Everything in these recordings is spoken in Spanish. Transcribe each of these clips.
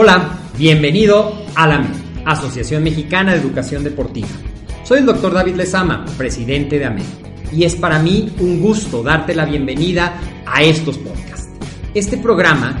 Hola, bienvenido a la AMED, Asociación Mexicana de Educación Deportiva. Soy el doctor David Lezama, presidente de AMED, y es para mí un gusto darte la bienvenida a estos podcasts. Este programa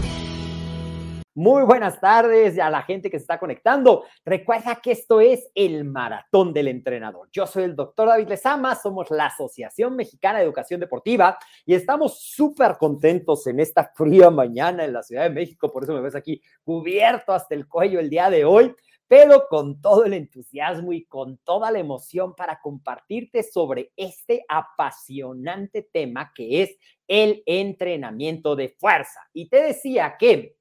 Muy buenas tardes a la gente que se está conectando. Recuerda que esto es el maratón del entrenador. Yo soy el doctor David Lezama, somos la Asociación Mexicana de Educación Deportiva y estamos súper contentos en esta fría mañana en la Ciudad de México. Por eso me ves aquí cubierto hasta el cuello el día de hoy, pero con todo el entusiasmo y con toda la emoción para compartirte sobre este apasionante tema que es el entrenamiento de fuerza. Y te decía que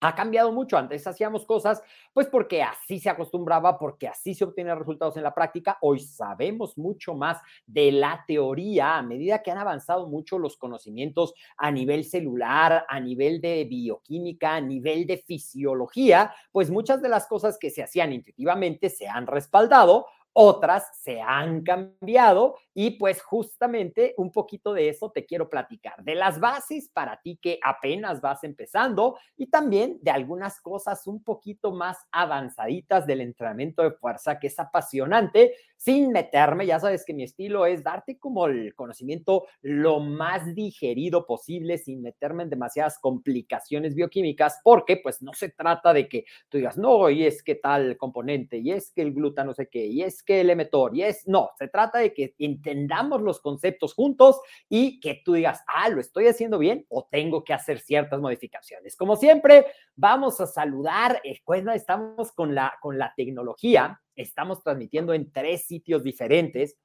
ha cambiado mucho. Antes hacíamos cosas, pues porque así se acostumbraba, porque así se obtienen resultados en la práctica. Hoy sabemos mucho más de la teoría a medida que han avanzado mucho los conocimientos a nivel celular, a nivel de bioquímica, a nivel de fisiología, pues muchas de las cosas que se hacían intuitivamente se han respaldado otras se han cambiado y pues justamente un poquito de eso te quiero platicar, de las bases para ti que apenas vas empezando y también de algunas cosas un poquito más avanzaditas del entrenamiento de fuerza que es apasionante, sin meterme, ya sabes que mi estilo es darte como el conocimiento lo más digerido posible, sin meterme en demasiadas complicaciones bioquímicas, porque pues no se trata de que tú digas, no, y es que tal componente, y es que el glutano no sé qué, y es que el emetor, y es, no, se trata de que entendamos los conceptos juntos y que tú digas, ah, lo estoy haciendo bien o tengo que hacer ciertas modificaciones. Como siempre, vamos a saludar, eh, pues estamos con la, con la tecnología, estamos transmitiendo en tres sitios diferentes.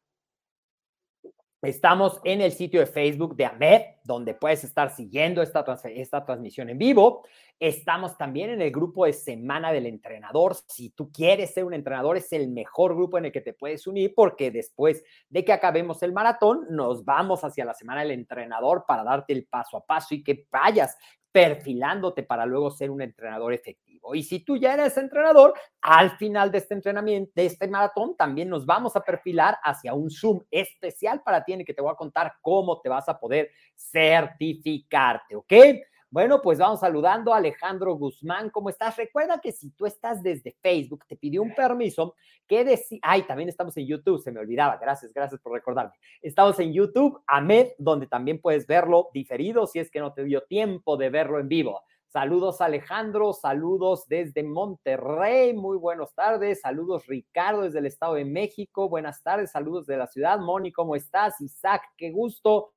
Estamos en el sitio de Facebook de AMED, donde puedes estar siguiendo esta, esta transmisión en vivo. Estamos también en el grupo de Semana del Entrenador. Si tú quieres ser un entrenador, es el mejor grupo en el que te puedes unir porque después de que acabemos el maratón, nos vamos hacia la Semana del Entrenador para darte el paso a paso y que vayas perfilándote para luego ser un entrenador efectivo. Y si tú ya eres entrenador, al final de este entrenamiento, de este maratón, también nos vamos a perfilar hacia un Zoom especial para ti en el que te voy a contar cómo te vas a poder certificarte, ¿ok? Bueno, pues vamos saludando a Alejandro Guzmán. ¿Cómo estás? Recuerda que si tú estás desde Facebook, te pidió un permiso que decía, ay, también estamos en YouTube, se me olvidaba. Gracias, gracias por recordarme. Estamos en YouTube, Ahmed, donde también puedes verlo diferido si es que no te dio tiempo de verlo en vivo. Saludos Alejandro, saludos desde Monterrey, muy buenas tardes, saludos Ricardo desde el Estado de México, buenas tardes, saludos de la ciudad, Moni, ¿cómo estás? Isaac, qué gusto,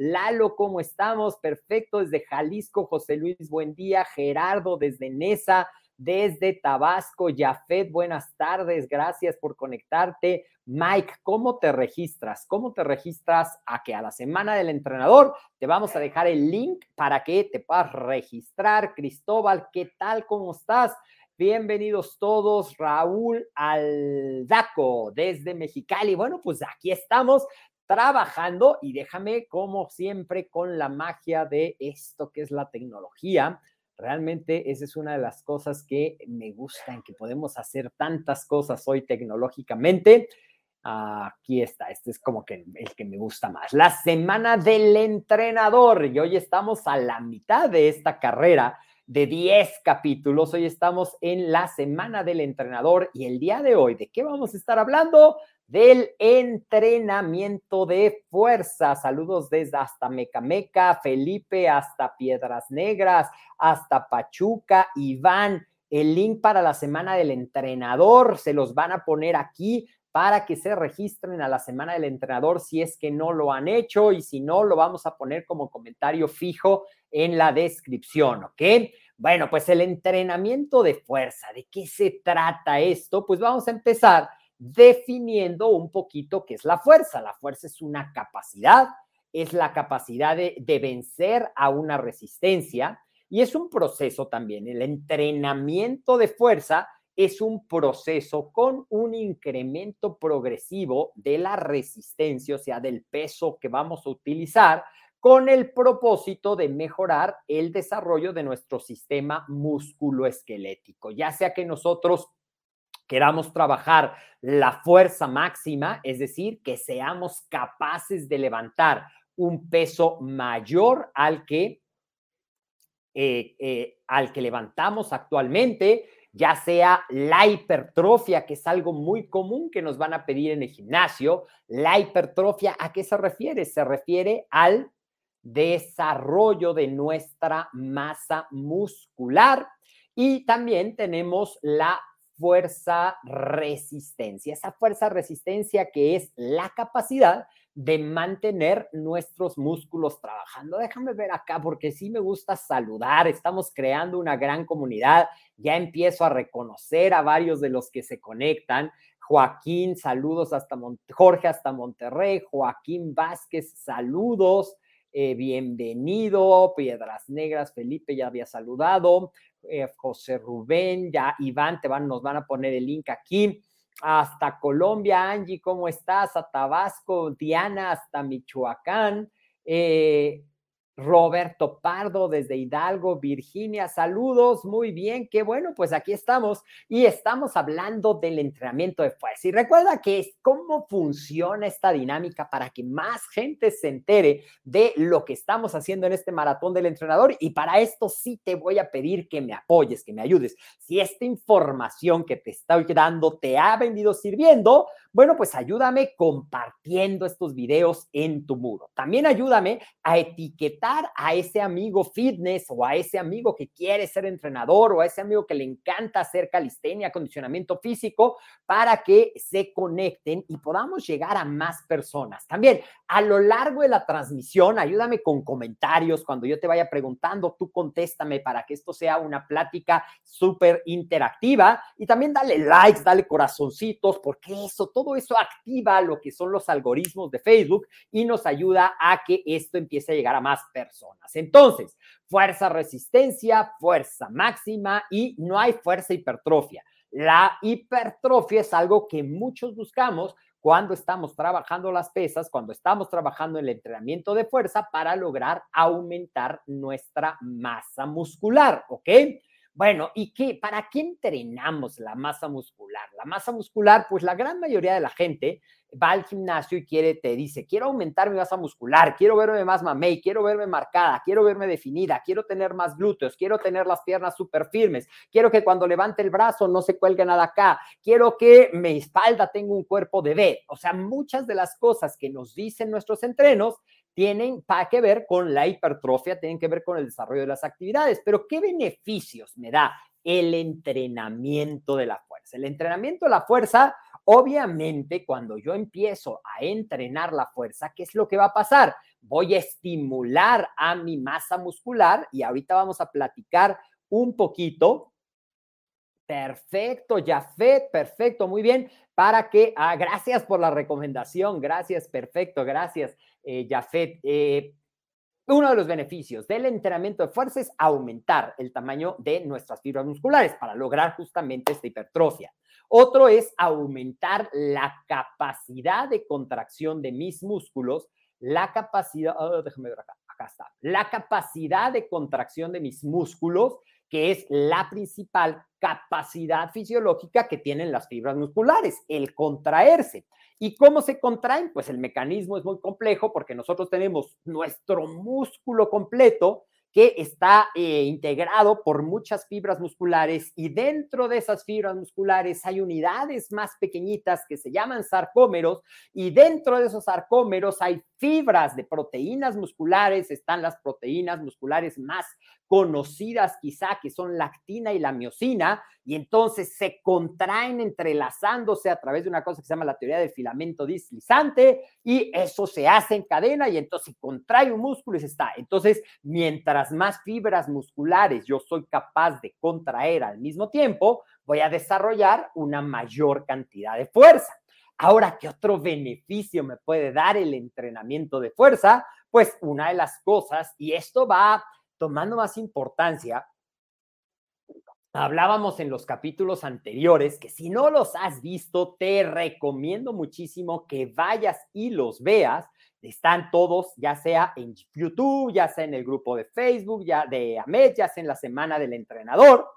Lalo, ¿cómo estamos? Perfecto, desde Jalisco, José Luis, buen día. Gerardo, desde Nesa, desde Tabasco, Jafet, buenas tardes, gracias por conectarte. Mike, ¿cómo te registras? ¿Cómo te registras a que a la semana del entrenador te vamos a dejar el link para que te puedas registrar? Cristóbal, ¿qué tal? ¿Cómo estás? Bienvenidos todos, Raúl Aldaco desde Mexicali. Bueno, pues aquí estamos trabajando y déjame como siempre con la magia de esto que es la tecnología. Realmente esa es una de las cosas que me gustan, que podemos hacer tantas cosas hoy tecnológicamente. Aquí está, este es como que el que me gusta más. La semana del entrenador y hoy estamos a la mitad de esta carrera de 10 capítulos. Hoy estamos en la semana del entrenador y el día de hoy, ¿de qué vamos a estar hablando? Del entrenamiento de fuerza. Saludos desde hasta Mecameca, Felipe, hasta Piedras Negras, hasta Pachuca, Iván. El link para la semana del entrenador se los van a poner aquí para que se registren a la semana del entrenador si es que no lo han hecho y si no, lo vamos a poner como comentario fijo en la descripción, ¿ok? Bueno, pues el entrenamiento de fuerza, ¿de qué se trata esto? Pues vamos a empezar definiendo un poquito qué es la fuerza. La fuerza es una capacidad, es la capacidad de, de vencer a una resistencia y es un proceso también. El entrenamiento de fuerza es un proceso con un incremento progresivo de la resistencia, o sea, del peso que vamos a utilizar, con el propósito de mejorar el desarrollo de nuestro sistema musculoesquelético, ya sea que nosotros queramos trabajar la fuerza máxima, es decir, que seamos capaces de levantar un peso mayor al que, eh, eh, al que levantamos actualmente, ya sea la hipertrofia, que es algo muy común que nos van a pedir en el gimnasio. La hipertrofia, ¿a qué se refiere? Se refiere al desarrollo de nuestra masa muscular y también tenemos la fuerza resistencia, esa fuerza resistencia que es la capacidad de mantener nuestros músculos trabajando. Déjame ver acá porque sí me gusta saludar, estamos creando una gran comunidad, ya empiezo a reconocer a varios de los que se conectan. Joaquín, saludos hasta Jorge hasta Monterrey, Joaquín Vázquez, saludos. Eh, bienvenido, Piedras Negras, Felipe ya había saludado, eh, José Rubén, ya Iván, te van, nos van a poner el link aquí hasta Colombia, Angie, ¿cómo estás? A Tabasco, Diana, hasta Michoacán. Eh, Roberto Pardo desde Hidalgo, Virginia, saludos, muy bien, qué bueno, pues aquí estamos y estamos hablando del entrenamiento de fuerza. Y recuerda que es cómo funciona esta dinámica para que más gente se entere de lo que estamos haciendo en este maratón del entrenador y para esto sí te voy a pedir que me apoyes, que me ayudes. Si esta información que te estoy dando te ha venido sirviendo, bueno, pues ayúdame compartiendo estos videos en tu muro. También ayúdame a etiquetar a ese amigo fitness o a ese amigo que quiere ser entrenador o a ese amigo que le encanta hacer calistenia, acondicionamiento físico, para que se conecten y podamos llegar a más personas. También a lo largo de la transmisión, ayúdame con comentarios. Cuando yo te vaya preguntando, tú contéstame para que esto sea una plática súper interactiva. Y también dale likes, dale corazoncitos, porque eso, todo eso activa lo que son los algoritmos de Facebook y nos ayuda a que esto empiece a llegar a más personas. Entonces, fuerza resistencia, fuerza máxima y no hay fuerza hipertrofia. La hipertrofia es algo que muchos buscamos cuando estamos trabajando las pesas, cuando estamos trabajando el entrenamiento de fuerza para lograr aumentar nuestra masa muscular, ¿ok? Bueno, ¿y qué? ¿Para qué entrenamos la masa muscular? La masa muscular, pues la gran mayoría de la gente va al gimnasio y quiere, te dice, quiero aumentar mi masa muscular, quiero verme más mamey, quiero verme marcada, quiero verme definida, quiero tener más glúteos, quiero tener las piernas súper firmes, quiero que cuando levante el brazo no se cuelgue nada acá, quiero que mi espalda tenga un cuerpo de B. O sea, muchas de las cosas que nos dicen nuestros entrenos tienen para que ver con la hipertrofia, tienen que ver con el desarrollo de las actividades. Pero ¿qué beneficios me da el entrenamiento de la fuerza? El entrenamiento de la fuerza Obviamente, cuando yo empiezo a entrenar la fuerza, ¿qué es lo que va a pasar? Voy a estimular a mi masa muscular y ahorita vamos a platicar un poquito. Perfecto, Jafet, perfecto, muy bien. Para que, ah, gracias por la recomendación, gracias, perfecto, gracias, eh, Jafet. Eh, uno de los beneficios del entrenamiento de fuerza es aumentar el tamaño de nuestras fibras musculares para lograr justamente esta hipertrofia. Otro es aumentar la capacidad de contracción de mis músculos, la capacidad, oh, déjame ver acá, acá está, la capacidad de contracción de mis músculos, que es la principal capacidad fisiológica que tienen las fibras musculares, el contraerse. ¿Y cómo se contraen? Pues el mecanismo es muy complejo porque nosotros tenemos nuestro músculo completo que está eh, integrado por muchas fibras musculares y dentro de esas fibras musculares hay unidades más pequeñitas que se llaman sarcómeros y dentro de esos sarcómeros hay fibras de proteínas musculares, están las proteínas musculares más conocidas quizá, que son la actina y la miocina, y entonces se contraen entrelazándose a través de una cosa que se llama la teoría del filamento dislizante, y eso se hace en cadena, y entonces contrae un músculo y se está. Entonces, mientras más fibras musculares yo soy capaz de contraer al mismo tiempo, voy a desarrollar una mayor cantidad de fuerza. Ahora, ¿qué otro beneficio me puede dar el entrenamiento de fuerza? Pues una de las cosas, y esto va tomando más importancia, hablábamos en los capítulos anteriores que si no los has visto, te recomiendo muchísimo que vayas y los veas. Están todos, ya sea en YouTube, ya sea en el grupo de Facebook, ya de AMED, ya sea en la semana del entrenador.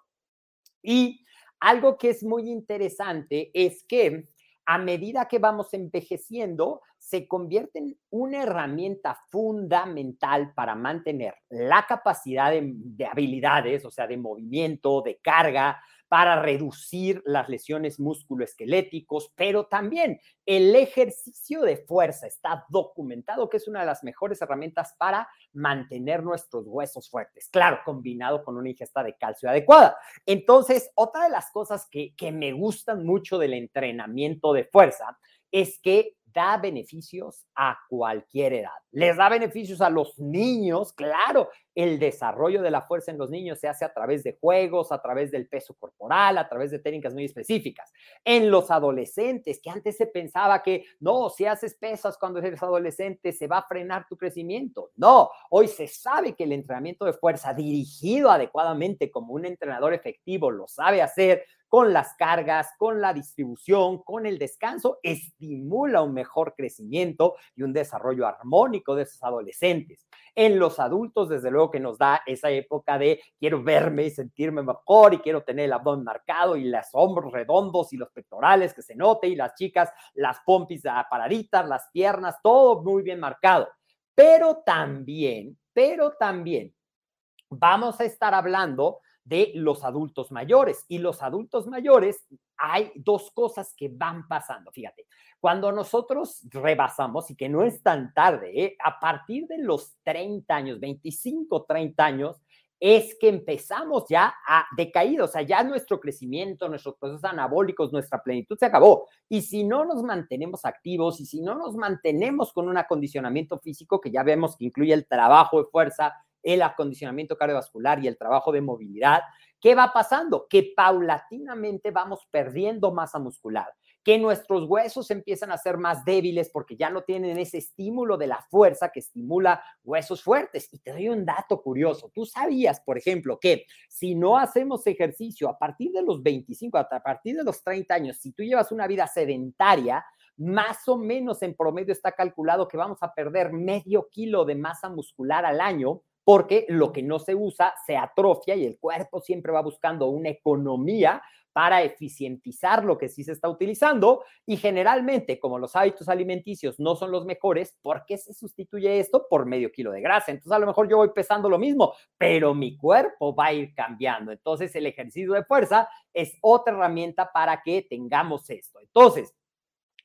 Y algo que es muy interesante es que a medida que vamos envejeciendo, se convierte en una herramienta fundamental para mantener la capacidad de, habilidades, o sea, de movimiento, de carga, para reducir las lesiones musculoesqueléticos, pero también el ejercicio de fuerza está documentado que es una de las mejores herramientas para mantener nuestros huesos fuertes, claro, combinado con una ingesta de calcio adecuada. Entonces, otra de las cosas que, que me gustan mucho del entrenamiento de fuerza es que da beneficios a cualquier edad. Les da beneficios a los niños, claro, el desarrollo de la fuerza en los niños se hace a través de juegos, a través del peso corporal, a través de técnicas muy específicas. En los adolescentes, que antes se pensaba que no, si haces pesas cuando eres adolescente se va a frenar tu crecimiento. No, hoy se sabe que el entrenamiento de fuerza dirigido adecuadamente como un entrenador efectivo lo sabe hacer, con las cargas, con la distribución, con el descanso, estimula un mejor crecimiento y un desarrollo armónico de esos adolescentes. En los adultos, desde luego que nos da esa época de quiero verme y sentirme mejor y quiero tener el abdomen marcado y los hombros redondos y los pectorales que se note y las chicas, las pompis paraditas, las piernas, todo muy bien marcado. Pero también, pero también vamos a estar hablando de los adultos mayores. Y los adultos mayores, hay dos cosas que van pasando. Fíjate, cuando nosotros rebasamos, y que no es tan tarde, ¿eh? a partir de los 30 años, 25, 30 años, es que empezamos ya a decaír, o sea, ya nuestro crecimiento, nuestros procesos anabólicos, nuestra plenitud se acabó. Y si no nos mantenemos activos y si no nos mantenemos con un acondicionamiento físico que ya vemos que incluye el trabajo de fuerza, el acondicionamiento cardiovascular y el trabajo de movilidad, ¿qué va pasando? Que paulatinamente vamos perdiendo masa muscular, que nuestros huesos empiezan a ser más débiles porque ya no tienen ese estímulo de la fuerza que estimula huesos fuertes. Y te doy un dato curioso. Tú sabías, por ejemplo, que si no hacemos ejercicio a partir de los 25, a partir de los 30 años, si tú llevas una vida sedentaria, más o menos en promedio está calculado que vamos a perder medio kilo de masa muscular al año porque lo que no se usa se atrofia y el cuerpo siempre va buscando una economía para eficientizar lo que sí se está utilizando y generalmente como los hábitos alimenticios no son los mejores, ¿por qué se sustituye esto por medio kilo de grasa? Entonces a lo mejor yo voy pesando lo mismo, pero mi cuerpo va a ir cambiando. Entonces el ejercicio de fuerza es otra herramienta para que tengamos esto. Entonces,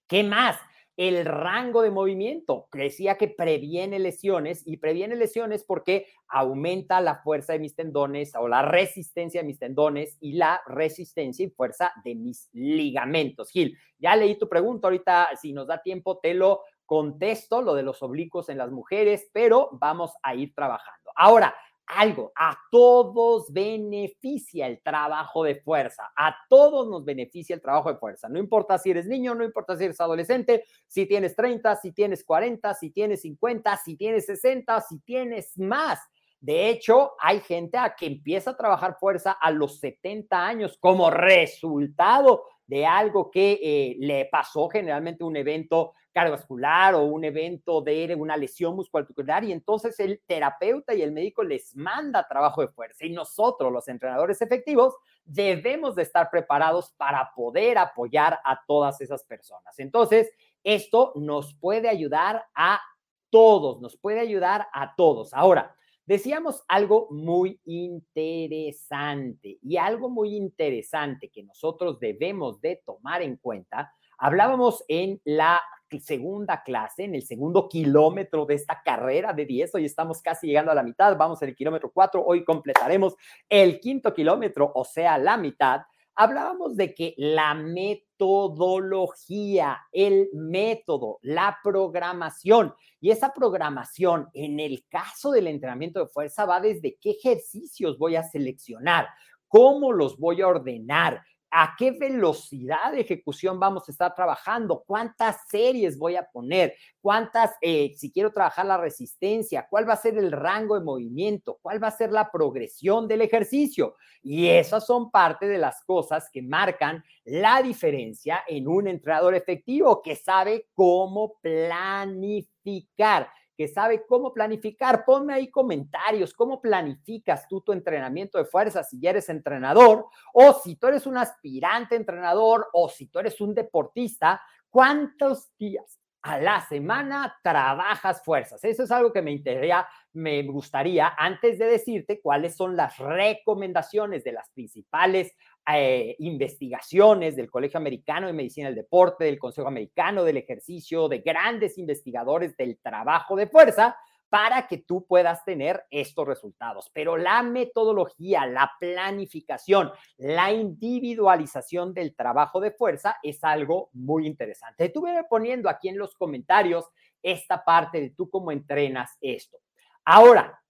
¿qué más? El rango de movimiento. Decía que previene lesiones y previene lesiones porque aumenta la fuerza de mis tendones o la resistencia de mis tendones y la resistencia y fuerza de mis ligamentos. Gil, ya leí tu pregunta, ahorita si nos da tiempo te lo contesto, lo de los oblicuos en las mujeres, pero vamos a ir trabajando. Ahora, algo, a todos beneficia el trabajo de fuerza, a todos nos beneficia el trabajo de fuerza, no importa si eres niño, no importa si eres adolescente, si tienes 30, si tienes 40, si tienes 50, si tienes 60, si tienes más. De hecho, hay gente a que empieza a trabajar fuerza a los 70 años como resultado de algo que eh, le pasó generalmente un evento cardiovascular o un evento de una lesión muscular y entonces el terapeuta y el médico les manda trabajo de fuerza y nosotros los entrenadores efectivos debemos de estar preparados para poder apoyar a todas esas personas. Entonces, esto nos puede ayudar a todos, nos puede ayudar a todos. Ahora, decíamos algo muy interesante y algo muy interesante que nosotros debemos de tomar en cuenta. Hablábamos en la segunda clase, en el segundo kilómetro de esta carrera de 10. Hoy estamos casi llegando a la mitad, vamos en el kilómetro 4, hoy completaremos el quinto kilómetro, o sea, la mitad. Hablábamos de que la metodología, el método, la programación, y esa programación en el caso del entrenamiento de fuerza va desde qué ejercicios voy a seleccionar, cómo los voy a ordenar, a qué velocidad de ejecución vamos a estar trabajando, cuántas series voy a poner, cuántas, eh, si quiero trabajar la resistencia, cuál va a ser el rango de movimiento, cuál va a ser la progresión del ejercicio. Y esas son parte de las cosas que marcan la diferencia en un entrenador efectivo que sabe cómo planificar que sabe cómo planificar. Ponme ahí comentarios, cómo planificas tú tu entrenamiento de fuerza si eres entrenador o si tú eres un aspirante entrenador o si tú eres un deportista, ¿cuántos días a la semana trabajas fuerzas? Eso es algo que me interesa, me gustaría antes de decirte cuáles son las recomendaciones de las principales eh, investigaciones del Colegio Americano de Medicina del Deporte, del Consejo Americano del Ejercicio, de grandes investigadores del trabajo de fuerza, para que tú puedas tener estos resultados. Pero la metodología, la planificación, la individualización del trabajo de fuerza es algo muy interesante. Estuve poniendo aquí en los comentarios esta parte de tú cómo entrenas esto. Ahora,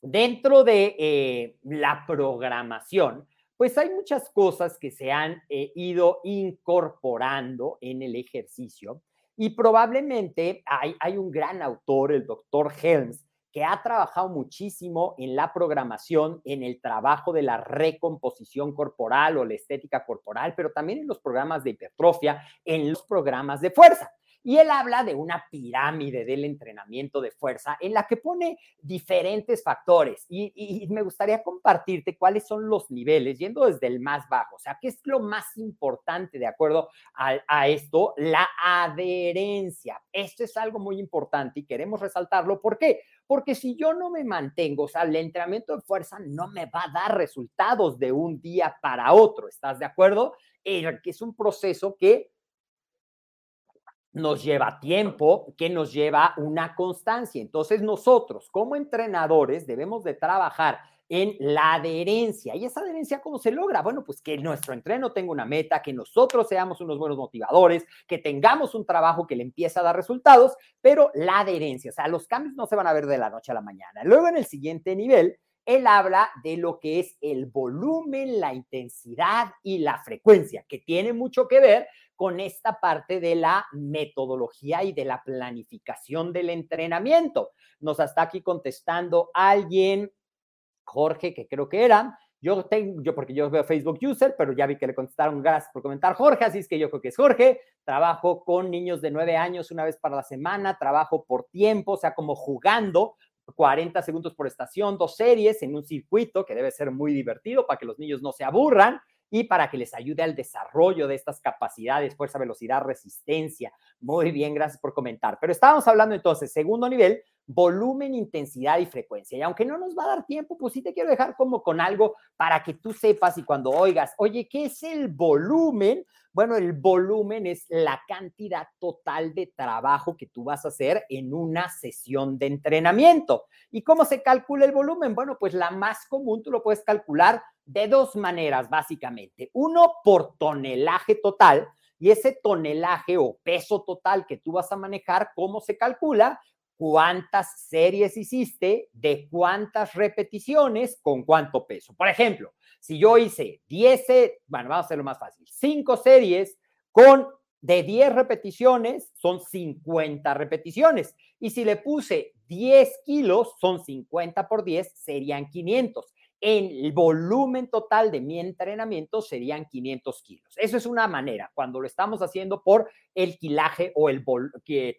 dentro de eh, la programación, pues hay muchas cosas que se han eh, ido incorporando en el ejercicio y probablemente hay, hay un gran autor, el doctor Helms, que ha trabajado muchísimo en la programación, en el trabajo de la recomposición corporal o la estética corporal, pero también en los programas de hipertrofia, en los programas de fuerza. Y él habla de una pirámide del entrenamiento de fuerza en la que pone diferentes factores. Y, me gustaría compartirte cuáles son los niveles, yendo desde el más bajo. O sea, ¿qué es lo más importante de acuerdo a, esto? La adherencia. Esto es algo muy importante y queremos resaltarlo. ¿Por qué? Porque si yo no me mantengo, o sea, el entrenamiento de fuerza no me va a dar resultados de un día para otro. ¿Estás de acuerdo? Es un proceso que nos lleva tiempo, que nos lleva una constancia. Entonces nosotros como entrenadores debemos de trabajar en la adherencia. ¿Y esa adherencia cómo se logra? Bueno, pues que nuestro entreno tenga una meta, que nosotros seamos unos buenos motivadores, que tengamos un trabajo que le empiece a dar resultados, pero la adherencia, o sea, los cambios no se van a ver de la noche a la mañana. Luego en el siguiente nivel, él habla de lo que es el volumen, la intensidad y la frecuencia, que tiene mucho que ver con esta parte de la metodología y de la planificación del entrenamiento. Nos está aquí contestando alguien, Jorge, que creo que era. Yo tengo, yo porque yo veo Facebook User, pero ya vi que le contestaron, gracias por comentar, Jorge, así es que yo creo que es Jorge. Trabajo con niños de nueve años una vez para la semana, trabajo por tiempo, o sea, como jugando, 40 segundos por estación, dos series en un circuito que debe ser muy divertido para que los niños no se aburran y para que les ayude al desarrollo de estas capacidades, fuerza, velocidad, resistencia. Muy bien, gracias por comentar. Pero estábamos hablando entonces, segundo nivel, volumen, intensidad y frecuencia. Y aunque no nos va a dar tiempo, pues sí te quiero dejar como con algo para que tú sepas y cuando oigas, oye, ¿qué es el volumen? Bueno, el volumen es la cantidad total de trabajo que tú vas a hacer en una sesión de entrenamiento. ¿Y cómo se calcula el volumen? Bueno, pues la más común tú lo puedes calcular de dos maneras, básicamente. Uno, por tonelaje total. Y ese tonelaje o peso total que tú vas a manejar, ¿cómo se calcula? cuántas series hiciste, de cuántas repeticiones, con cuánto peso. Por ejemplo, si yo hice 10, bueno, vamos a hacerlo más fácil, 5 series con de 10 repeticiones, son 50 repeticiones. Y si le puse 10 kilos, son 50 por 10, serían 500. El volumen total de mi entrenamiento serían 500 kilos. Eso es una manera, cuando lo estamos haciendo por el kilaje o el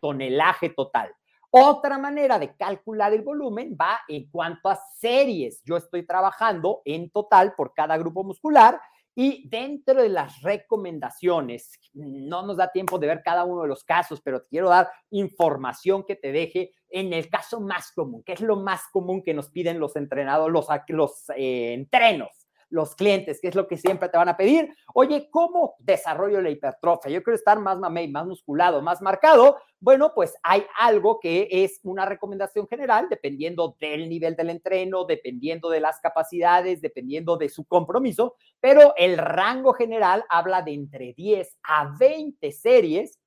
tonelaje total. Otra manera de calcular el volumen va en cuanto a series yo estoy trabajando en total por cada grupo muscular Y dentro de las recomendaciones, no nos da tiempo de ver cada uno de los casos, pero te quiero dar información que te deje en el caso más común, que es lo más común que nos piden los entrenados, los, eh, entrenos los clientes, que es lo que siempre te van a pedir. Oye, ¿cómo desarrollo la hipertrofia? Yo quiero estar más mamey, más musculado, más marcado. Bueno, pues hay algo que es una recomendación general, dependiendo del nivel del entreno, dependiendo de las capacidades, dependiendo de su compromiso, pero el rango general habla de entre 10 a 20 series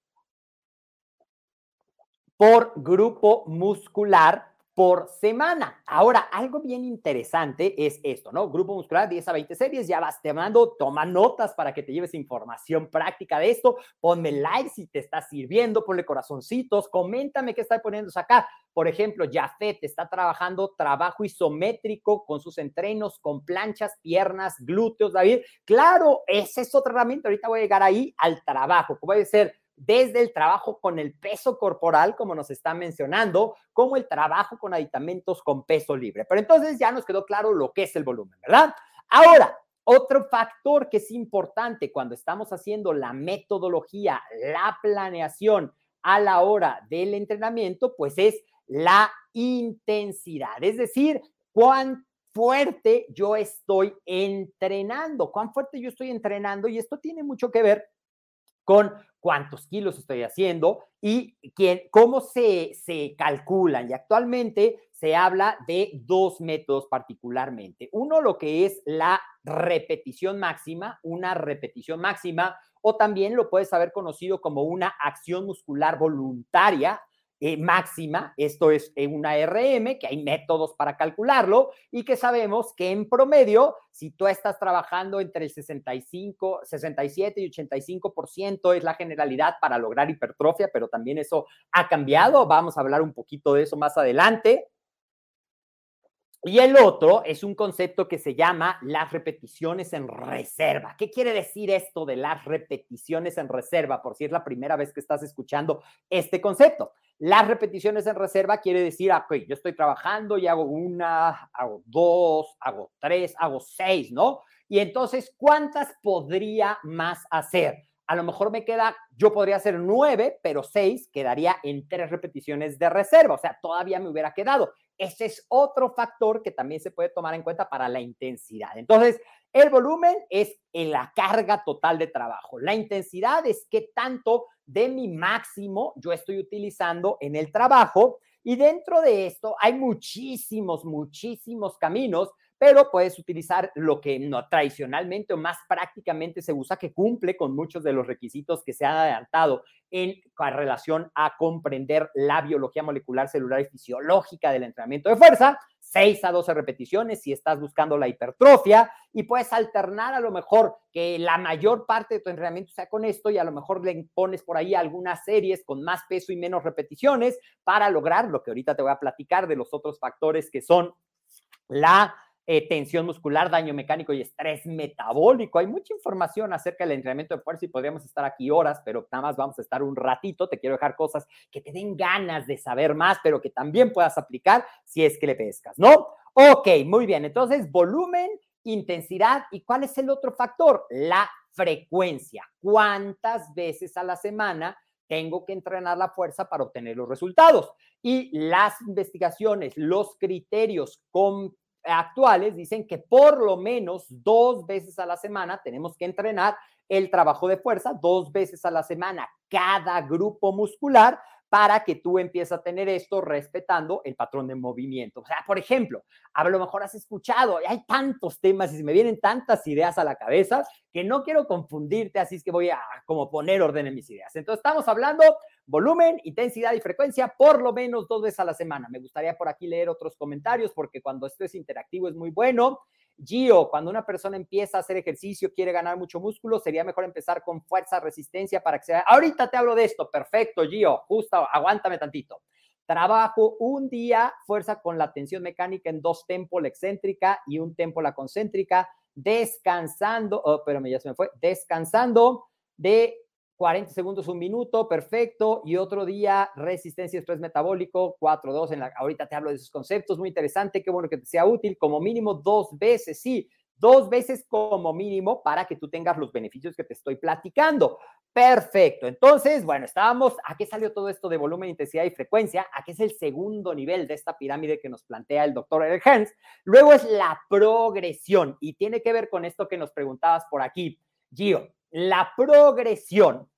por grupo muscular por semana. Ahora, algo bien interesante es esto, ¿no? Grupo muscular, 10 a 20 series, ya vas temando, toma notas para que te lleves información práctica de esto, ponme like si te está sirviendo, ponle corazoncitos, coméntame qué está poniendo acá. Por ejemplo, Jafet está trabajando trabajo isométrico con sus entrenos, con planchas, piernas, glúteos, David. Claro, esa es otra herramienta, ahorita voy a llegar ahí al trabajo, como puede ser desde el trabajo con el peso corporal, como nos está mencionando, como el trabajo con aditamentos con peso libre. Pero entonces ya nos quedó claro lo que es el volumen, ¿verdad? Ahora, otro factor que es importante cuando estamos haciendo la metodología, la planeación a la hora del entrenamiento, pues es la intensidad, es decir, cuán fuerte yo estoy entrenando, cuán fuerte yo estoy entrenando y esto tiene mucho que ver con cuántos kilos estoy haciendo y quién, cómo se, se calculan. Y actualmente se habla de dos métodos particularmente. Uno, lo que es la repetición máxima, una repetición máxima, o también lo puedes haber conocido como una acción muscular voluntaria, eh, máxima, esto es una RM, que hay métodos para calcularlo y que sabemos que en promedio, si tú estás trabajando entre el 65, 67 y 85% es la generalidad para lograr hipertrofia, pero también eso ha cambiado, vamos a hablar un poquito de eso más adelante. Y el otro es un concepto que se llama las repeticiones en reserva. ¿Qué quiere decir esto de las repeticiones en reserva? Por si es la primera vez que estás escuchando este concepto. Las repeticiones en reserva quiere decir, ah, ok, yo estoy trabajando y hago una, hago dos, hago tres, hago seis, ¿no? Y entonces, ¿cuántas podría más hacer? A lo mejor me queda, yo podría hacer nueve, pero seis quedaría en tres repeticiones de reserva, o sea, todavía me hubiera quedado. Ese es otro factor que también se puede tomar en cuenta para la intensidad. Entonces, el volumen es en la carga total de trabajo. La intensidad es qué tanto de mi máximo yo estoy utilizando en el trabajo. Y dentro de esto hay muchísimos, muchísimos caminos pero puedes utilizar lo que no, tradicionalmente o más prácticamente se usa, que cumple con muchos de los requisitos que se han adelantado en relación a comprender la biología molecular, celular y fisiológica del entrenamiento de fuerza. 6 a 12 repeticiones si estás buscando la hipertrofia y puedes alternar a lo mejor que la mayor parte de tu entrenamiento sea con esto y a lo mejor le pones por ahí algunas series con más peso y menos repeticiones para lograr lo que ahorita te voy a platicar de los otros factores que son la eh, tensión muscular, daño mecánico y estrés metabólico. Hay mucha información acerca del entrenamiento de fuerza y podríamos estar aquí horas, pero nada más vamos a estar un ratito. Te quiero dejar cosas que te den ganas de saber más, pero que también puedas aplicar si es que le pescas, ¿no? Ok, muy bien. Entonces, volumen, intensidad y ¿cuál es el otro factor? La frecuencia. ¿Cuántas veces a la semana tengo que entrenar la fuerza para obtener los resultados. Y las investigaciones, los criterios con actuales dicen que por lo menos dos veces a la semana tenemos que entrenar el trabajo de fuerza, dos veces a la semana cada grupo muscular para que tú empieces a tener esto respetando el patrón de movimiento. O sea, por ejemplo, a lo mejor has escuchado, hay tantos temas y se me vienen tantas ideas a la cabeza que no quiero confundirte, así es que voy a como poner orden en mis ideas. Entonces, estamos hablando volumen, intensidad y frecuencia por lo menos dos veces a la semana. Me gustaría por aquí leer otros comentarios porque cuando esto es interactivo es muy bueno. Gio, cuando una persona empieza a hacer ejercicio, quiere ganar mucho músculo, sería mejor empezar con fuerza, resistencia para que sea. Ahorita te hablo de esto. Perfecto, Gio. Justo, aguántame tantito. Trabajo un día fuerza con la tensión mecánica en dos tempos la excéntrica y un tempo la concéntrica, descansando, oh, pero ya se me fue, descansando de 40 segundos, un minuto, perfecto. Y otro día, resistencia estrés metabólico, 4, 2. En la, ahorita te hablo de esos conceptos, muy interesante, qué bueno que te sea útil, como mínimo dos veces, sí, dos veces como mínimo para que tú tengas los beneficios que te estoy platicando. Perfecto. Entonces, bueno, estábamos, ¿a qué salió todo esto de volumen, intensidad y frecuencia? ¿A qué es el segundo nivel de esta pirámide que nos plantea el doctor Eric Hans? Luego es la progresión y tiene que ver con esto que nos preguntabas por aquí, Gio. La progresión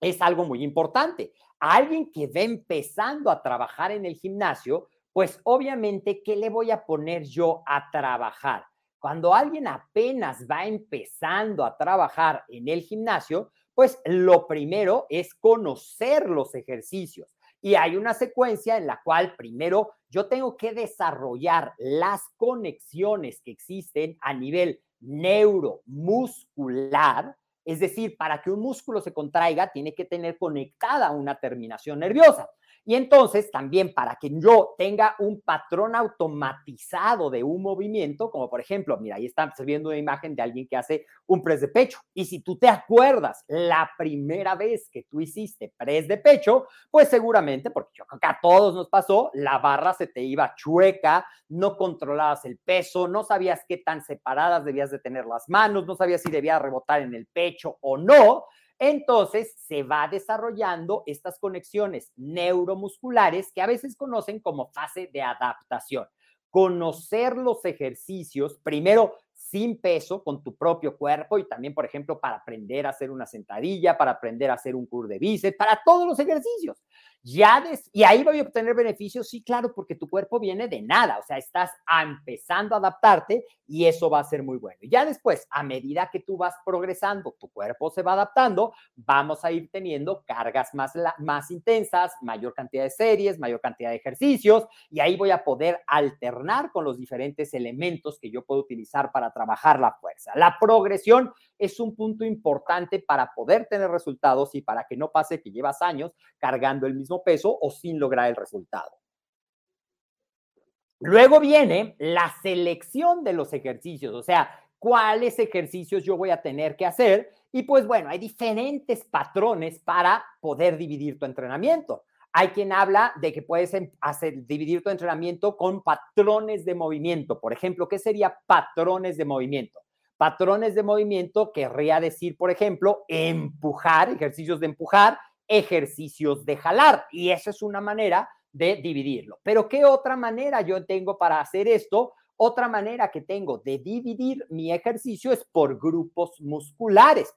es algo muy importante. alguien que va empezando a trabajar en el gimnasio, pues obviamente, ¿qué le voy a poner yo a trabajar? Cuando alguien apenas va empezando a trabajar en el gimnasio, pues lo primero es conocer los ejercicios. Y hay una secuencia en la cual primero yo tengo que desarrollar las conexiones que existen a nivel neuromuscular. Es decir, para que un músculo se contraiga, tiene que tener conectada una terminación nerviosa. Y entonces también para que yo tenga un patrón automatizado de un movimiento, como por ejemplo, mira, ahí están viendo una imagen de alguien que hace un press de pecho. Y si tú te acuerdas la primera vez que tú hiciste press de pecho, pues seguramente, porque yo creo que a todos nos pasó, la barra se te iba chueca, no controlabas el peso, no sabías qué tan separadas debías de tener las manos, no sabías si debía rebotar en el pecho o no entonces se va desarrollando estas conexiones neuromusculares que a veces conocen como fase de adaptación. Conocer los ejercicios, primero sin peso, con tu propio cuerpo y también, por ejemplo, para aprender a hacer una sentadilla, para aprender a hacer un curl de bíceps, para todos los ejercicios. Ya y ahí voy a obtener beneficios, sí, claro, porque tu cuerpo viene de nada, o sea, estás empezando a adaptarte y eso va a ser muy bueno. Ya después, a medida que tú vas progresando, tu cuerpo se va adaptando, vamos a ir teniendo cargas más, más intensas, mayor cantidad de series, mayor cantidad de ejercicios y ahí voy a poder alternar con los diferentes elementos que yo puedo utilizar para trabajar la fuerza. La progresión es un punto importante para poder tener resultados y para que no pase que llevas años cargando el mismo peso o sin lograr el resultado. Luego viene la selección de los ejercicios, o sea, cuáles ejercicios yo voy a tener que hacer. Y pues bueno, hay diferentes patrones para poder dividir tu entrenamiento. Hay quien habla de que puedes em, hacer, dividir tu entrenamiento con patrones de movimiento. Por ejemplo, ¿qué sería patrones de movimiento? Patrones de movimiento querría decir, por ejemplo, empujar, ejercicios de empujar, ejercicios de jalar. Y esa es una manera de dividirlo. Pero ¿qué otra manera yo tengo para hacer esto? Otra manera que tengo de dividir mi ejercicio es por grupos musculares.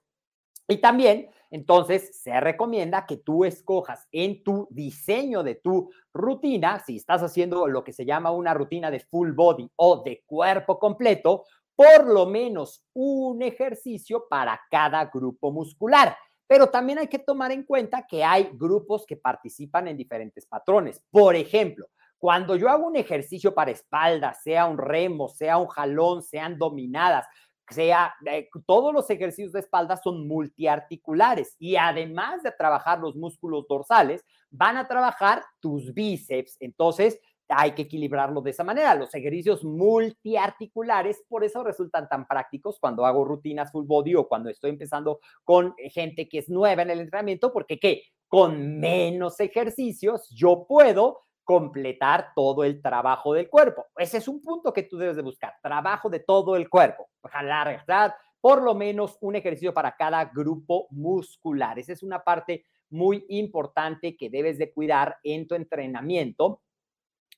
Y también, entonces, se recomienda que tú escojas en tu diseño de tu rutina, si estás haciendo lo que se llama una rutina de full body o de cuerpo completo, por lo menos un ejercicio para cada grupo muscular. Pero también hay que tomar en cuenta que hay grupos que participan en diferentes patrones. Por ejemplo, cuando yo hago un ejercicio para espalda, sea un remo, sea un jalón, sean dominadas, sea, eh, todos los ejercicios de espalda son multiarticulares y además de trabajar los músculos dorsales, van a trabajar tus bíceps. Entonces, hay que equilibrarlo de esa manera. Los ejercicios multiarticulares, por eso resultan tan prácticos cuando hago rutinas full body o cuando estoy empezando con gente que es nueva en el entrenamiento, porque ¿qué? Con menos ejercicios yo puedo completar todo el trabajo del cuerpo. Ese es un punto que tú debes de buscar, trabajo de todo el cuerpo. Jalar, ¿verdad? Por lo menos un ejercicio para cada grupo muscular. Esa es una parte muy importante que debes de cuidar en tu entrenamiento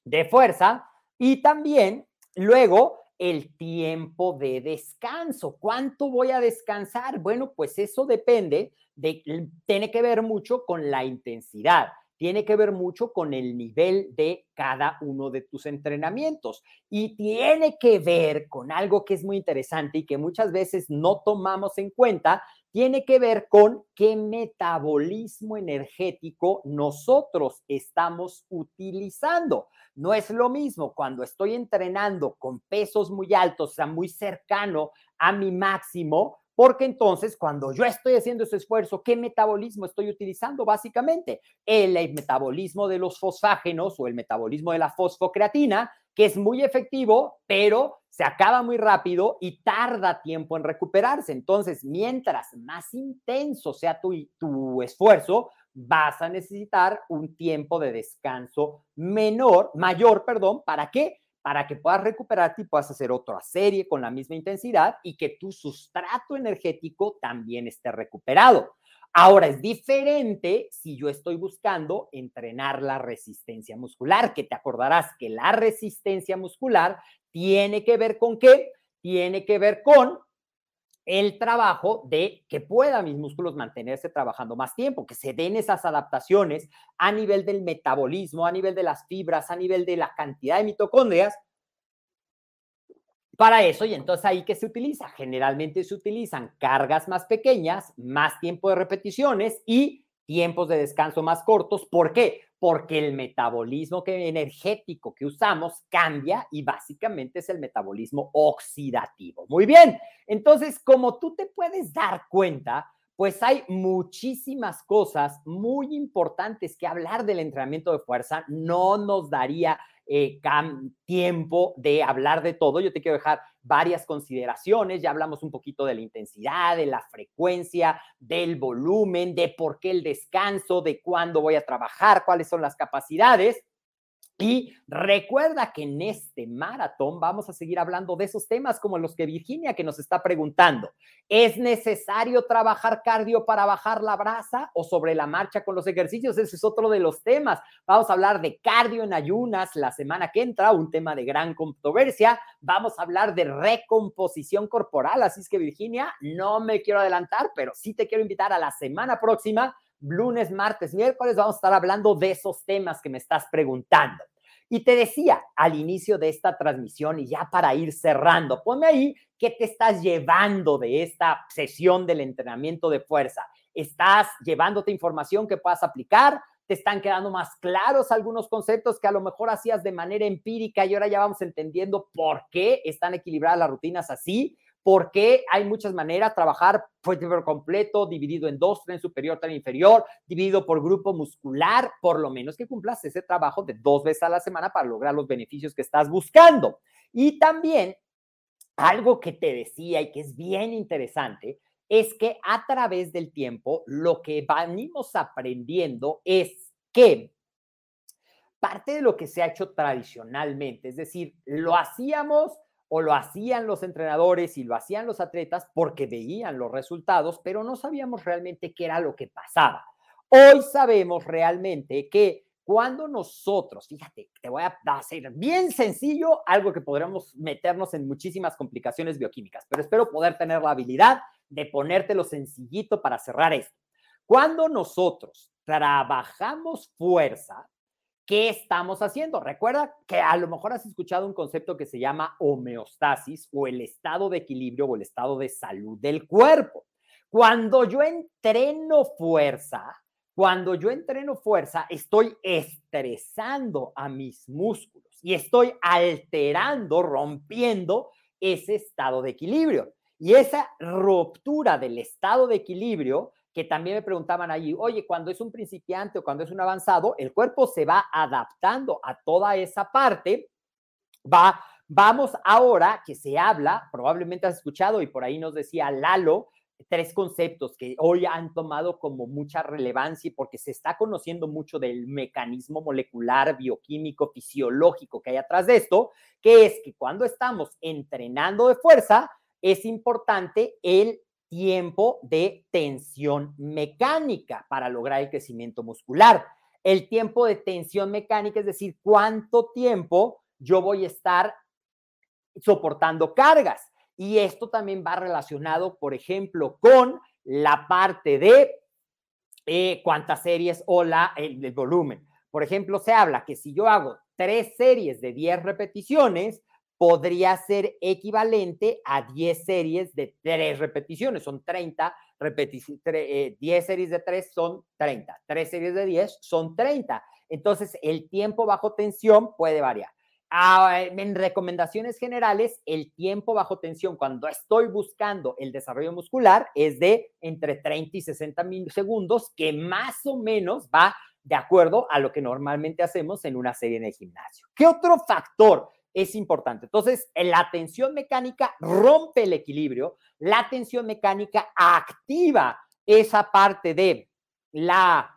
de fuerza y también luego el tiempo de descanso. ¿Cuánto voy a descansar? Bueno, pues eso depende de, tiene que ver mucho con la intensidad tiene que ver mucho con el nivel de cada uno de tus entrenamientos y tiene que ver con algo que es muy interesante y que muchas veces no tomamos en cuenta, tiene que ver con qué metabolismo energético nosotros estamos utilizando. No es lo mismo cuando estoy entrenando con pesos muy altos, o sea, muy cercano a mi máximo, porque entonces, cuando yo estoy haciendo ese esfuerzo, ¿qué metabolismo estoy utilizando? Básicamente, el metabolismo de los fosfágenos o el metabolismo de la fosfocreatina, que es muy efectivo, pero se acaba muy rápido y tarda tiempo en recuperarse. Entonces, mientras más intenso sea tu, tu esfuerzo, vas a necesitar un tiempo de descanso menor, mayor, perdón, ¿para qué? para que puedas recuperarte y puedas hacer otra serie con la misma intensidad y que tu sustrato energético también esté recuperado. Ahora es diferente si yo estoy buscando entrenar la resistencia muscular, que te acordarás que la resistencia muscular tiene que ver con qué? Tiene que ver con el trabajo de que puedan mis músculos mantenerse trabajando más tiempo, que se den esas adaptaciones a nivel del metabolismo, a nivel de las fibras, a nivel de la cantidad de mitocondrias para eso, y entonces ahí que se utiliza, generalmente se utilizan cargas más pequeñas, más tiempo de repeticiones y tiempos de descanso más cortos. ¿Por qué? Porque el metabolismo energético que usamos cambia y básicamente es el metabolismo oxidativo. Muy bien, entonces como tú te puedes dar cuenta, pues hay muchísimas cosas muy importantes que hablar del entrenamiento de fuerza. No nos daría eh, tiempo de hablar de todo. Yo te quiero dejar varias consideraciones. Ya hablamos un poquito de la intensidad, de la frecuencia, del volumen, de por qué el descanso, de cuándo voy a trabajar, cuáles son las capacidades. Y recuerda que en este maratón vamos a seguir hablando de esos temas como los que Virginia que nos está preguntando. ¿Es necesario trabajar cardio para bajar la brasa o sobre la marcha con los ejercicios? Ese es otro de los temas. Vamos a hablar de cardio en ayunas la semana que entra, un tema de gran controversia. Vamos a hablar de recomposición corporal. Así es que Virginia, no me quiero adelantar, pero sí te quiero invitar a la semana próxima lunes, martes, miércoles vamos a estar hablando de esos temas que me estás preguntando. Y te decía al inicio de esta transmisión y ya para ir cerrando, ponme ahí qué te estás llevando de esta sesión del entrenamiento de fuerza. ¿Estás llevándote información que puedas aplicar? ¿Te están quedando más claros algunos conceptos que a lo mejor hacías de manera empírica y ahora ya vamos entendiendo por qué están equilibradas las rutinas así? Porque hay muchas maneras, trabajar por completo, dividido en dos, tren superior, tren inferior, dividido por grupo muscular, por lo menos que cumplas ese trabajo de dos veces a la semana para lograr los beneficios que estás buscando. Y también algo que te decía y que es bien interesante es que a través del tiempo lo que venimos aprendiendo es que parte de lo que se ha hecho tradicionalmente, es decir, lo hacíamos o lo hacían los entrenadores y lo hacían los atletas porque veían los resultados, pero no sabíamos realmente qué era lo que pasaba. Hoy sabemos realmente que cuando nosotros, fíjate, te voy a hacer bien sencillo algo que podríamos meternos en muchísimas complicaciones bioquímicas, pero espero poder tener la habilidad de ponértelo sencillito para cerrar esto. Cuando nosotros trabajamos fuerza, ¿Qué estamos haciendo? Recuerda que a lo mejor has escuchado un concepto que se llama homeostasis o el estado de equilibrio o el estado de salud del cuerpo. Cuando yo entreno fuerza, cuando yo entreno fuerza, estoy estresando a mis músculos y estoy alterando, rompiendo ese estado de equilibrio. Y esa ruptura del estado de equilibrio que también me preguntaban allí, oye, cuando es un principiante o cuando es un avanzado, el cuerpo se va adaptando a toda esa parte, va, vamos ahora que se habla, probablemente has escuchado y por ahí nos decía Lalo, tres conceptos que hoy han tomado como mucha relevancia porque se está conociendo mucho del mecanismo molecular, bioquímico, fisiológico que hay atrás de esto, que es que cuando estamos entrenando de fuerza, es importante el tiempo de tensión mecánica para lograr el crecimiento muscular. El tiempo de tensión mecánica, es decir, cuánto tiempo yo voy a estar soportando cargas. Y esto también va relacionado, por ejemplo, con la parte de eh, cuántas series o la, el, el volumen. Por ejemplo, se habla que si yo hago tres series de 10 repeticiones, podría ser equivalente a 10 series de 3 repeticiones, son 30 repeticiones, 10 series de 3 son 30, 3 series de 10 son 30. Entonces, el tiempo bajo tensión puede variar. Ah, en recomendaciones generales, el tiempo bajo tensión cuando estoy buscando el desarrollo muscular es de entre 30 y 60 segundos, que más o menos va de acuerdo a lo que normalmente hacemos en una serie en el gimnasio. ¿Qué otro factor es importante. Entonces, la tensión mecánica rompe el equilibrio, la tensión mecánica activa esa parte de la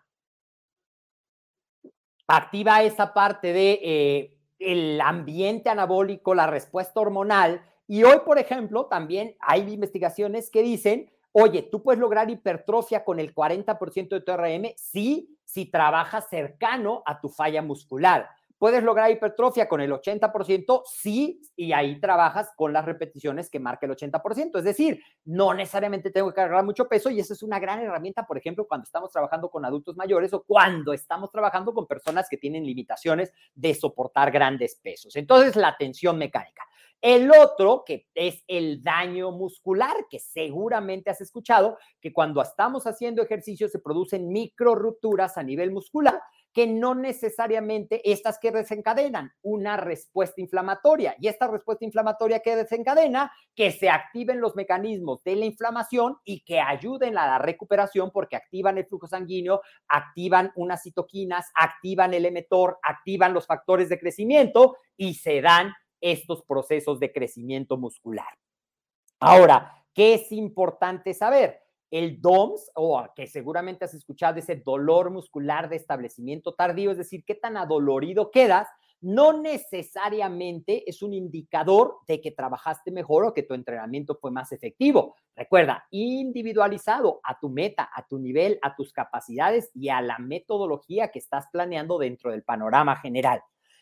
activa esa parte de eh, el ambiente anabólico, la respuesta hormonal. Y hoy, por ejemplo, también hay investigaciones que dicen, oye, tú puedes lograr hipertrofia con el 40% de tu RM, sí, si trabajas cercano a tu falla muscular. ¿Puedes lograr hipertrofia con el 80%? Sí, y ahí trabajas con las repeticiones que marca el 80%. Es decir, no necesariamente tengo que cargar mucho peso y esa es una gran herramienta, por ejemplo, cuando estamos trabajando con adultos mayores o cuando estamos trabajando con personas que tienen limitaciones de soportar grandes pesos. Entonces, la tensión mecánica. El otro, que es el daño muscular, que seguramente has escuchado, que cuando estamos haciendo ejercicio se producen micro rupturas a nivel muscular que no necesariamente estas que desencadenan una respuesta inflamatoria. Y esta respuesta inflamatoria que desencadena, que se activen los mecanismos de la inflamación y que ayuden a la recuperación porque activan el flujo sanguíneo, activan unas citoquinas, activan el emetor, activan los factores de crecimiento y se dan estos procesos de crecimiento muscular. Ahora, ¿qué es importante saber? El DOMS, o que seguramente has escuchado ese dolor muscular de establecimiento tardío, es decir, qué tan adolorido quedas, no necesariamente es un indicador de que trabajaste mejor o que tu entrenamiento fue más efectivo. Recuerda, individualizado a tu meta, a tu nivel, a tus capacidades y a la metodología que estás planeando dentro del panorama general.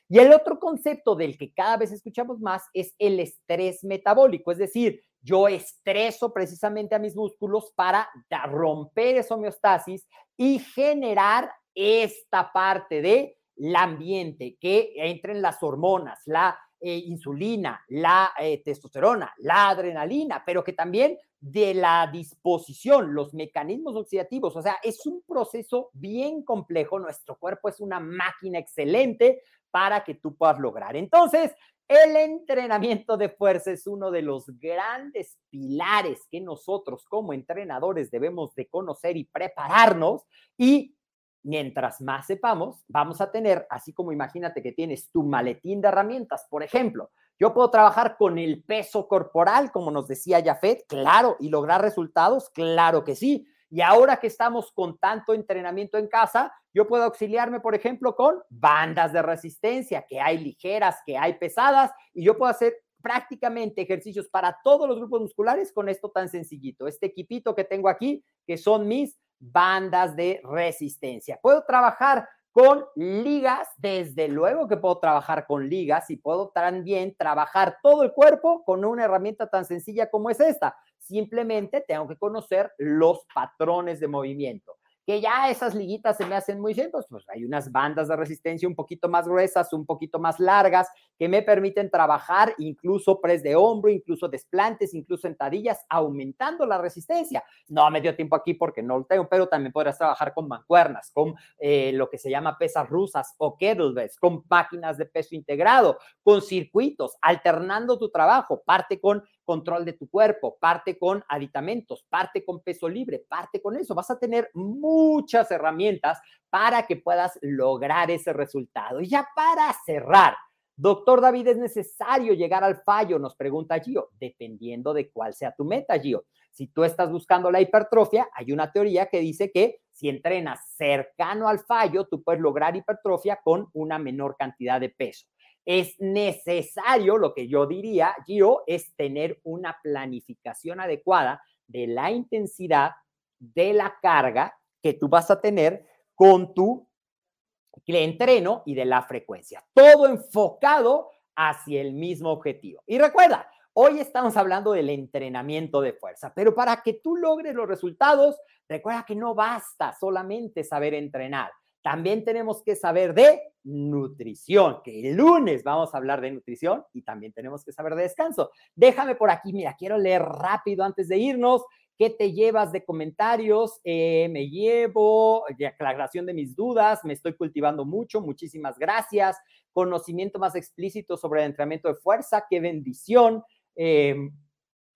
Y el otro concepto del que cada vez escuchamos más es el estrés metabólico, es decir, yo estreso precisamente a mis músculos para romper esa homeostasis y generar esta parte de ambiente, que entren las hormonas, la eh, insulina, la eh, testosterona, la adrenalina, pero que también de la disposición, los mecanismos oxidativos, o sea, es un proceso bien complejo, nuestro cuerpo es una máquina excelente para que tú puedas lograr. Entonces, el entrenamiento de fuerza es uno de los grandes pilares que nosotros como entrenadores debemos de conocer y prepararnos y mientras más sepamos, vamos a tener, así como imagínate que tienes tu maletín de herramientas, por ejemplo, yo puedo trabajar con el peso corporal, como nos decía Jafet, claro, y lograr resultados, claro que sí. Y ahora que estamos con tanto entrenamiento en casa, yo puedo auxiliarme, por ejemplo, con bandas de resistencia, que hay ligeras, que hay pesadas, y yo puedo hacer prácticamente ejercicios para todos los grupos musculares con esto tan sencillito. Este equipito que tengo aquí, que son mis bandas de resistencia. Puedo trabajar con ligas, desde luego que puedo trabajar con ligas y puedo también trabajar todo el cuerpo con una herramienta tan sencilla como es esta. Simplemente tengo que conocer los patrones de movimiento que ya esas liguitas se me hacen muy simples, pues hay unas bandas de resistencia un poquito más gruesas, un poquito más largas, que me permiten trabajar incluso press de hombro, incluso desplantes, incluso sentadillas, aumentando la resistencia. No me dio tiempo aquí porque no lo tengo, pero también podrás trabajar con mancuernas, con eh, lo que se llama pesas rusas o kettlebells, con máquinas de peso integrado, con circuitos, alternando tu trabajo, parte con control de tu cuerpo, parte con aditamentos, parte con peso libre, parte con eso. Vas a tener muchas herramientas para que puedas lograr ese resultado. Y ya para cerrar, doctor David, ¿es necesario llegar al fallo? Nos pregunta Gio, dependiendo de cuál sea tu meta, Gio. Si tú estás buscando la hipertrofia, hay una teoría que dice que si entrenas cercano al fallo, tú puedes lograr hipertrofia con una menor cantidad de peso es necesario, lo que yo diría, Gio, es tener una planificación adecuada de la intensidad de la carga que tú vas a tener con tu entreno y de la frecuencia. Todo enfocado hacia el mismo objetivo. Y recuerda, hoy estamos hablando del entrenamiento de fuerza, pero para que tú logres los resultados, recuerda que no basta solamente saber entrenar también tenemos que saber de nutrición, que el lunes vamos a hablar de nutrición y también tenemos que saber de descanso. Déjame por aquí, mira, quiero leer rápido antes de irnos. ¿Qué te llevas de comentarios? Eh, me llevo aclaración de mis dudas, me estoy cultivando mucho, muchísimas gracias. Conocimiento más explícito sobre el entrenamiento de fuerza, qué bendición. Eh,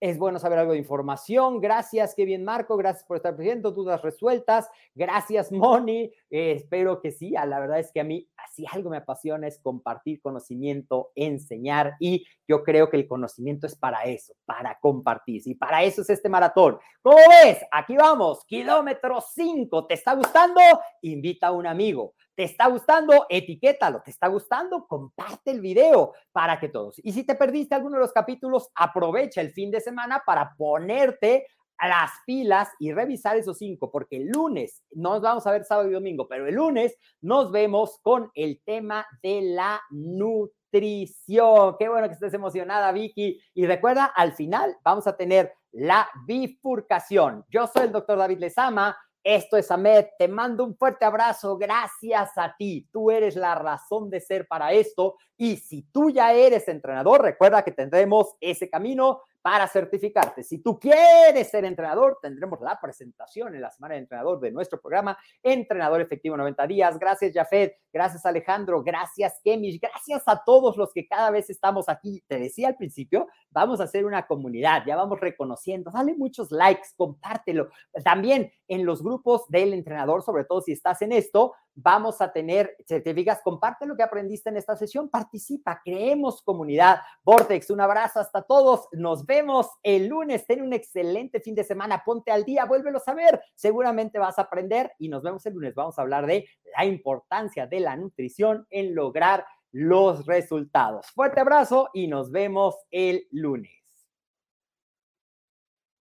es bueno saber algo de información. Gracias, qué bien, Marco. Gracias por estar presente. Dudas resueltas. Gracias, Moni. Eh, espero que sí. La verdad es que a mí, así algo me apasiona es compartir conocimiento, enseñar. Y yo creo que el conocimiento es para eso, para compartir. Y para eso es este maratón. ¿Cómo ves? Aquí vamos, kilómetro 5. ¿Te está gustando? Invita a un amigo. ¿Te está gustando? Etiquétalo. ¿Te está gustando? Comparte el video para que todos. Y si te perdiste alguno de los capítulos, aprovecha el fin de semana para ponerte las pilas y revisar esos cinco, porque el lunes nos vamos a ver sábado y domingo, pero el lunes nos vemos con el tema de la nutrición. Qué bueno que estés emocionada, Vicky. Y recuerda, al final vamos a tener la bifurcación. Yo soy el doctor David Lezama. Esto es Ahmed, te mando un fuerte abrazo, gracias a ti, tú eres la razón de ser para esto y si tú ya eres entrenador, recuerda que tendremos ese camino para certificarte. Si tú quieres ser entrenador, tendremos la presentación en la semana de entrenador de nuestro programa Entrenador Efectivo 90 Días. Gracias, Jafet. Gracias, Alejandro. Gracias, Kemish. Gracias a todos los que cada vez estamos aquí. Te decía al principio, vamos a hacer una comunidad. Ya vamos reconociendo. Dale muchos likes, compártelo. También en los grupos del entrenador, sobre todo si estás en esto, vamos a tener certificas. Comparte lo que aprendiste en esta sesión. Participa. Creemos comunidad. Vortex, un abrazo hasta todos. Nos vemos el lunes. Ten un excelente fin de semana. Ponte al día, vuélvelo a saber. Seguramente vas a aprender y nos vemos el lunes. Vamos a hablar de la importancia de la nutrición en lograr los resultados. Fuerte abrazo y nos vemos el lunes.